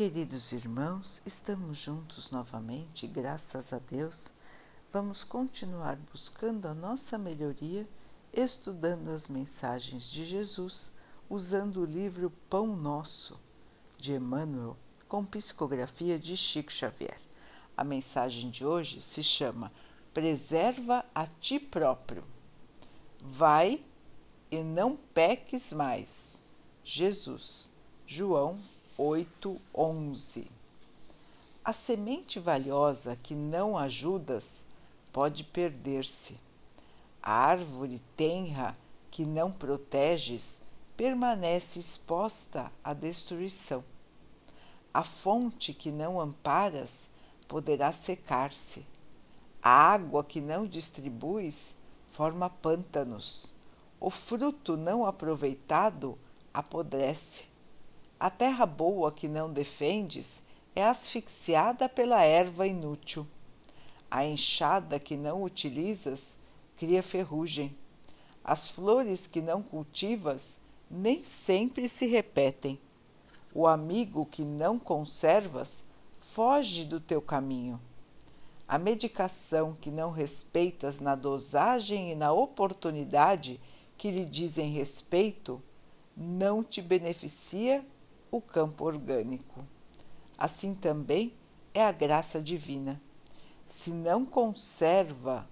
Queridos irmãos, estamos juntos novamente, graças a Deus. Vamos continuar buscando a nossa melhoria, estudando as mensagens de Jesus, usando o livro Pão Nosso, de Emmanuel, com psicografia de Chico Xavier. A mensagem de hoje se chama Preserva a ti próprio. Vai e não peques mais. Jesus, João 8:11. A semente valiosa que não ajudas pode perder-se. A árvore tenra que não proteges permanece exposta à destruição. A fonte que não amparas poderá secar-se. A água que não distribuis forma pântanos. O fruto não aproveitado apodrece. A terra boa que não defendes é asfixiada pela erva inútil. A enxada que não utilizas cria ferrugem. As flores que não cultivas nem sempre se repetem. O amigo que não conservas foge do teu caminho. A medicação que não respeitas na dosagem e na oportunidade que lhe dizem respeito não te beneficia o campo orgânico. Assim também é a graça divina. Se não conserva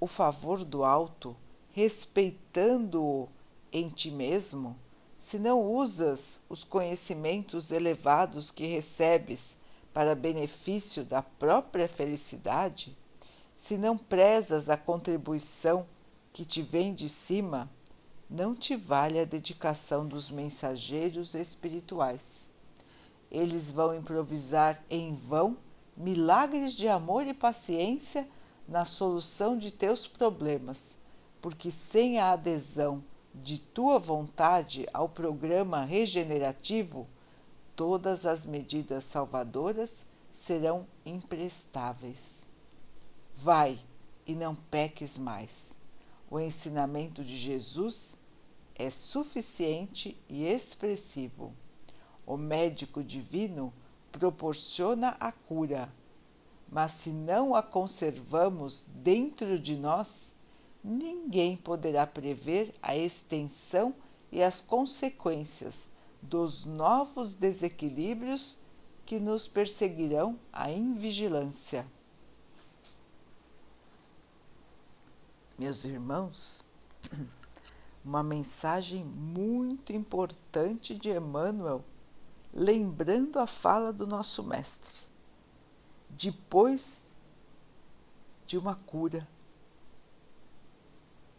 o favor do alto, respeitando-o em ti mesmo, se não usas os conhecimentos elevados que recebes para benefício da própria felicidade, se não prezas a contribuição que te vem de cima, não te vale a dedicação dos mensageiros espirituais. Eles vão improvisar em vão milagres de amor e paciência na solução de teus problemas, porque sem a adesão de tua vontade ao programa regenerativo, todas as medidas salvadoras serão imprestáveis. Vai e não peques mais o ensinamento de Jesus é suficiente e expressivo. O médico divino proporciona a cura, mas se não a conservamos dentro de nós, ninguém poderá prever a extensão e as consequências dos novos desequilíbrios que nos perseguirão a invigilância. meus irmãos, uma mensagem muito importante de Emmanuel, lembrando a fala do nosso Mestre. Depois de uma cura,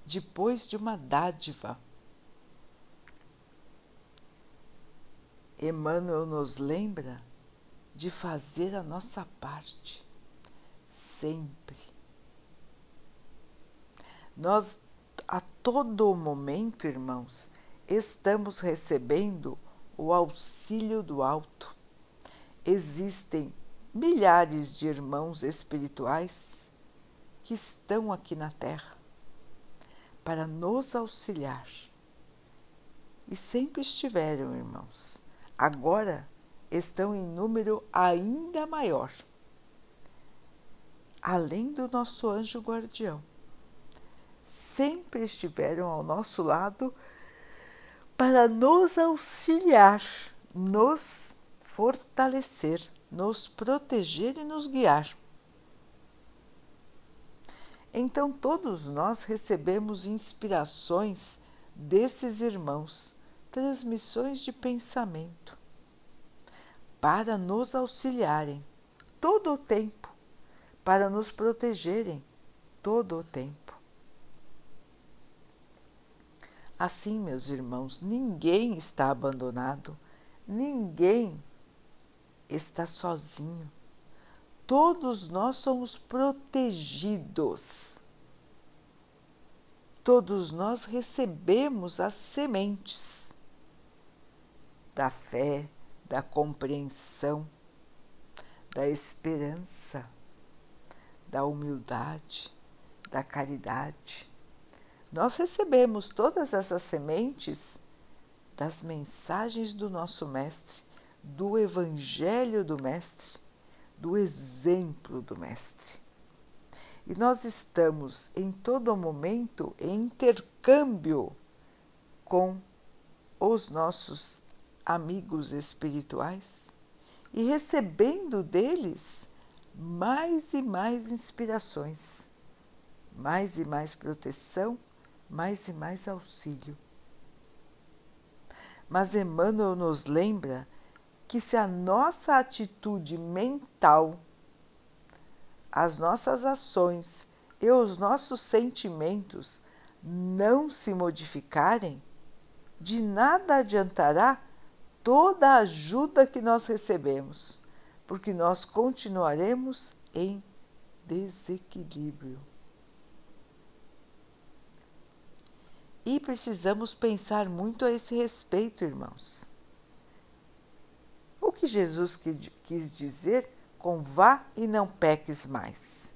depois de uma dádiva, Emmanuel nos lembra de fazer a nossa parte sempre nós, todo momento, irmãos, estamos recebendo o auxílio do alto. Existem milhares de irmãos espirituais que estão aqui na Terra para nos auxiliar. E sempre estiveram, irmãos. Agora estão em número ainda maior. Além do nosso anjo guardião sempre estiveram ao nosso lado para nos auxiliar, nos fortalecer, nos proteger e nos guiar. Então, todos nós recebemos inspirações desses irmãos, transmissões de pensamento, para nos auxiliarem todo o tempo, para nos protegerem todo o tempo. Assim, meus irmãos, ninguém está abandonado, ninguém está sozinho. Todos nós somos protegidos. Todos nós recebemos as sementes da fé, da compreensão, da esperança, da humildade, da caridade nós recebemos todas essas sementes das mensagens do nosso Mestre, do Evangelho do Mestre, do exemplo do Mestre. E nós estamos em todo momento em intercâmbio com os nossos amigos espirituais e recebendo deles mais e mais inspirações, mais e mais proteção, mais e mais auxílio. Mas Emmanuel nos lembra que se a nossa atitude mental, as nossas ações e os nossos sentimentos não se modificarem, de nada adiantará toda a ajuda que nós recebemos, porque nós continuaremos em desequilíbrio. E precisamos pensar muito a esse respeito, irmãos. O que Jesus quis dizer com vá e não peques mais?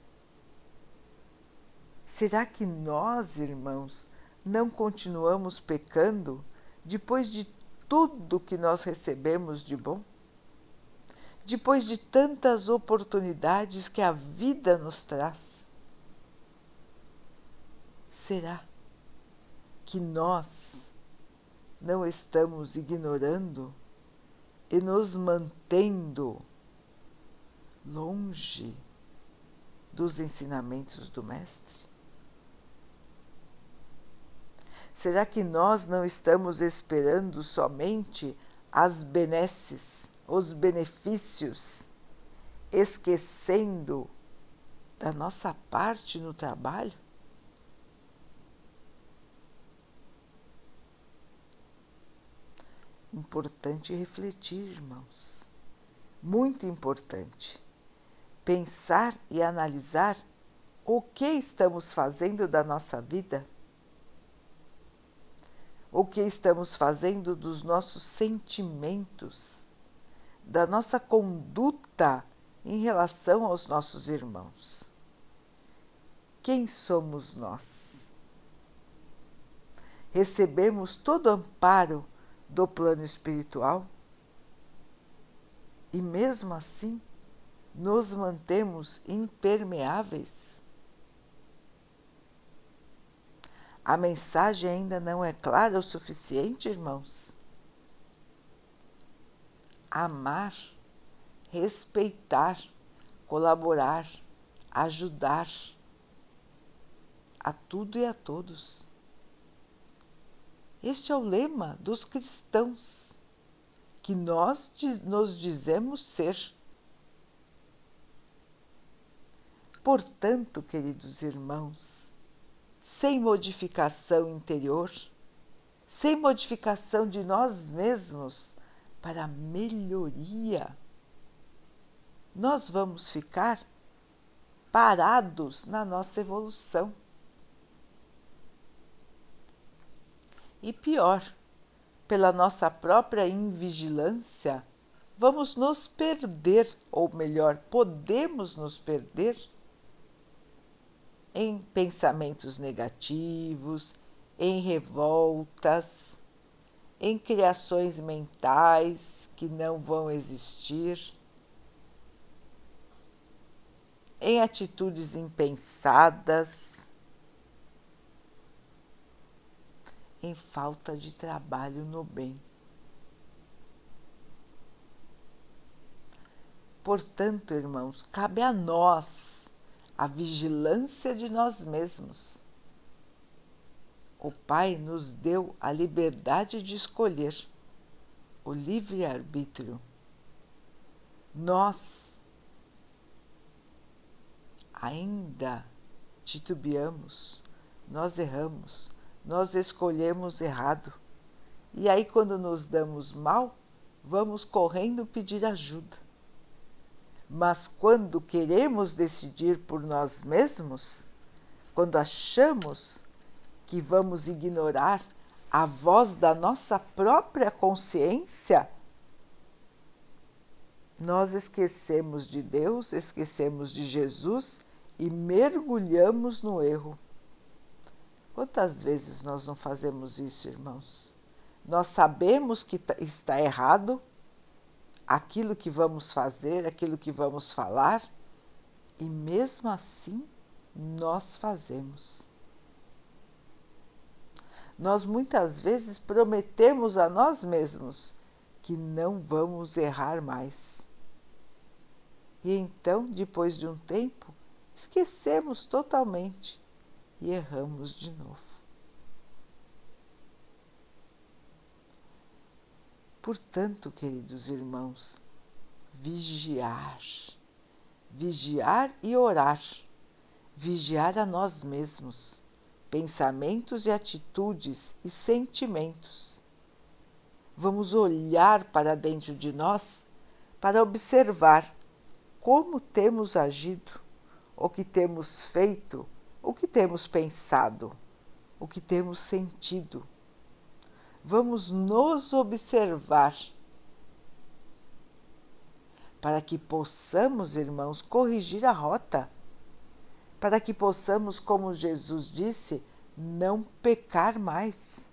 Será que nós, irmãos, não continuamos pecando depois de tudo que nós recebemos de bom? Depois de tantas oportunidades que a vida nos traz? Será que nós não estamos ignorando e nos mantendo longe dos ensinamentos do Mestre? Será que nós não estamos esperando somente as benesses, os benefícios, esquecendo da nossa parte no trabalho? Importante refletir, irmãos. Muito importante. Pensar e analisar o que estamos fazendo da nossa vida o que estamos fazendo dos nossos sentimentos, da nossa conduta em relação aos nossos irmãos. Quem somos nós? Recebemos todo amparo do plano espiritual e, mesmo assim, nos mantemos impermeáveis? A mensagem ainda não é clara o suficiente, irmãos? Amar, respeitar, colaborar, ajudar a tudo e a todos. Este é o lema dos cristãos que nós nos dizemos ser. Portanto, queridos irmãos, sem modificação interior, sem modificação de nós mesmos para melhoria, nós vamos ficar parados na nossa evolução. E pior, pela nossa própria invigilância, vamos nos perder, ou melhor, podemos nos perder em pensamentos negativos, em revoltas, em criações mentais que não vão existir, em atitudes impensadas, em falta de trabalho no bem. Portanto, irmãos, cabe a nós a vigilância de nós mesmos. O Pai nos deu a liberdade de escolher, o livre-arbítrio. Nós ainda titubeamos, nós erramos, nós escolhemos errado. E aí, quando nos damos mal, vamos correndo pedir ajuda. Mas quando queremos decidir por nós mesmos, quando achamos que vamos ignorar a voz da nossa própria consciência, nós esquecemos de Deus, esquecemos de Jesus e mergulhamos no erro. Quantas vezes nós não fazemos isso, irmãos? Nós sabemos que tá, está errado, aquilo que vamos fazer, aquilo que vamos falar, e mesmo assim nós fazemos. Nós muitas vezes prometemos a nós mesmos que não vamos errar mais. E então, depois de um tempo, esquecemos totalmente e erramos de novo. Portanto, queridos irmãos, vigiar, vigiar e orar, vigiar a nós mesmos, pensamentos e atitudes e sentimentos. Vamos olhar para dentro de nós para observar como temos agido, o que temos feito, o que temos pensado, o que temos sentido? Vamos nos observar para que possamos, irmãos, corrigir a rota, para que possamos, como Jesus disse, não pecar mais.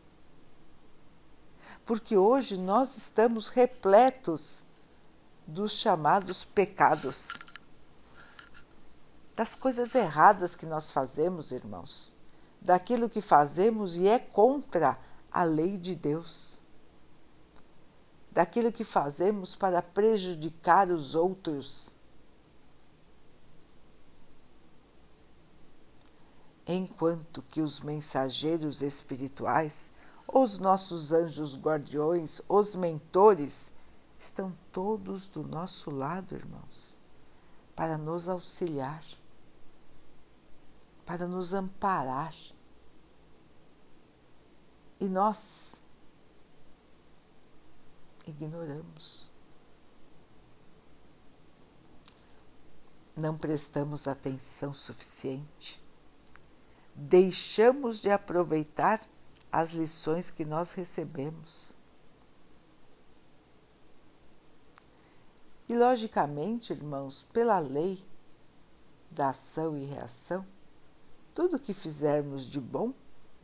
Porque hoje nós estamos repletos dos chamados pecados, das coisas erradas que nós fazemos, irmãos, daquilo que fazemos e é contra a lei de Deus, daquilo que fazemos para prejudicar os outros. Enquanto que os mensageiros espirituais, os nossos anjos guardiões, os mentores, estão todos do nosso lado, irmãos, para nos auxiliar, para nos amparar e nós ignoramos. Não prestamos atenção suficiente. Deixamos de aproveitar as lições que nós recebemos. E, logicamente, irmãos, pela lei da ação e reação, tudo que fizermos de bom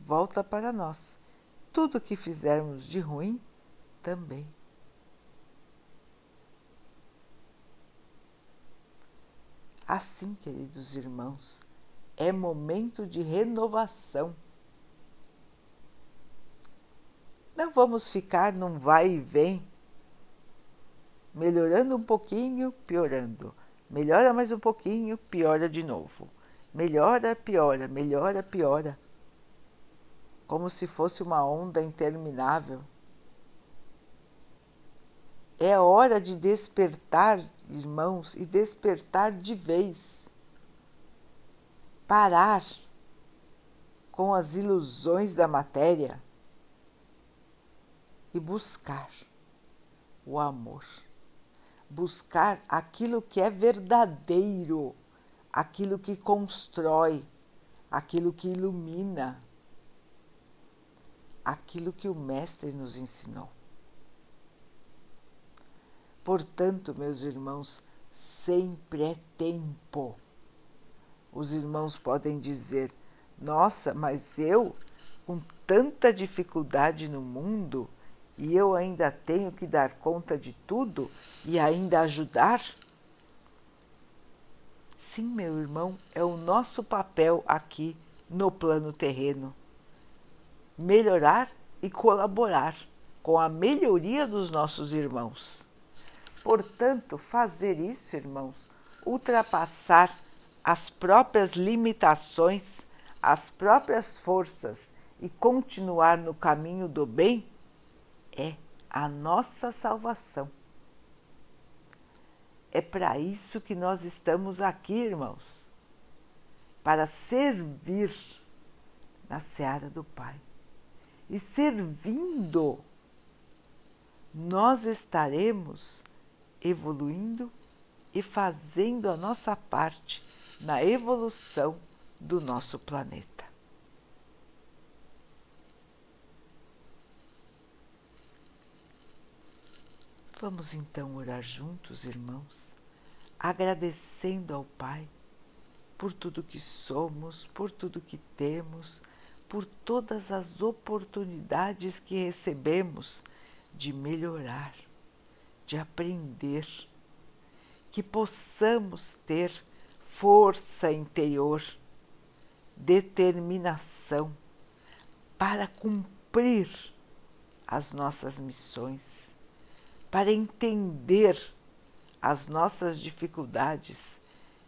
volta para nós tudo que fizermos de ruim também. Assim, queridos irmãos, é momento de renovação. Não vamos ficar num vai e vem, melhorando um pouquinho, piorando. Melhora mais um pouquinho, piora de novo. Melhora, piora, melhora, piora como se fosse uma onda interminável. É hora de despertar, irmãos, e despertar de vez. Parar com as ilusões da matéria e buscar o amor. Buscar aquilo que é verdadeiro, aquilo que constrói, aquilo que ilumina aquilo que o Mestre nos ensinou. Portanto, meus irmãos, sempre é tempo. Os irmãos podem dizer: Nossa, mas eu, com tanta dificuldade no mundo, e eu ainda tenho que dar conta de tudo e ainda ajudar? Sim, meu irmão, é o nosso papel aqui no plano terreno melhorar e colaborar com a melhoria dos nossos irmãos. Portanto, fazer isso, irmãos, ultrapassar as próprias limitações, as próprias forças e continuar no caminho do bem é a nossa salvação. É para isso que nós estamos aqui, irmãos, para servir na seara do Pai e servindo, nós estaremos evoluindo e fazendo a nossa parte na evolução do nosso planeta. Vamos então orar juntos, irmãos, agradecendo ao Pai por tudo que somos, por tudo que temos por todas as oportunidades que recebemos de melhorar, de aprender, que possamos ter força interior, determinação para cumprir as nossas missões, para entender as nossas dificuldades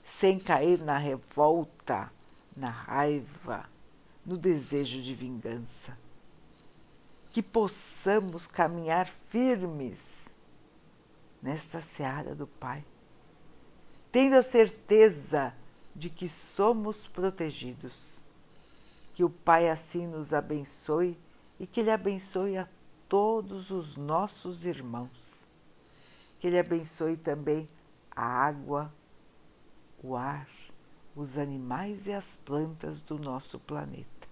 sem cair na revolta, na raiva, no desejo de vingança. Que possamos caminhar firmes nesta seara do Pai, tendo a certeza de que somos protegidos. Que o Pai assim nos abençoe e que Ele abençoe a todos os nossos irmãos. Que Ele abençoe também a água, o ar, os animais e as plantas do nosso planeta.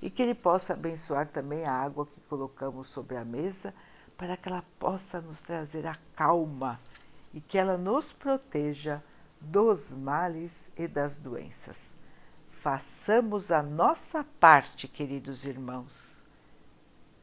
E que Ele possa abençoar também a água que colocamos sobre a mesa, para que ela possa nos trazer a calma e que ela nos proteja dos males e das doenças. Façamos a nossa parte, queridos irmãos.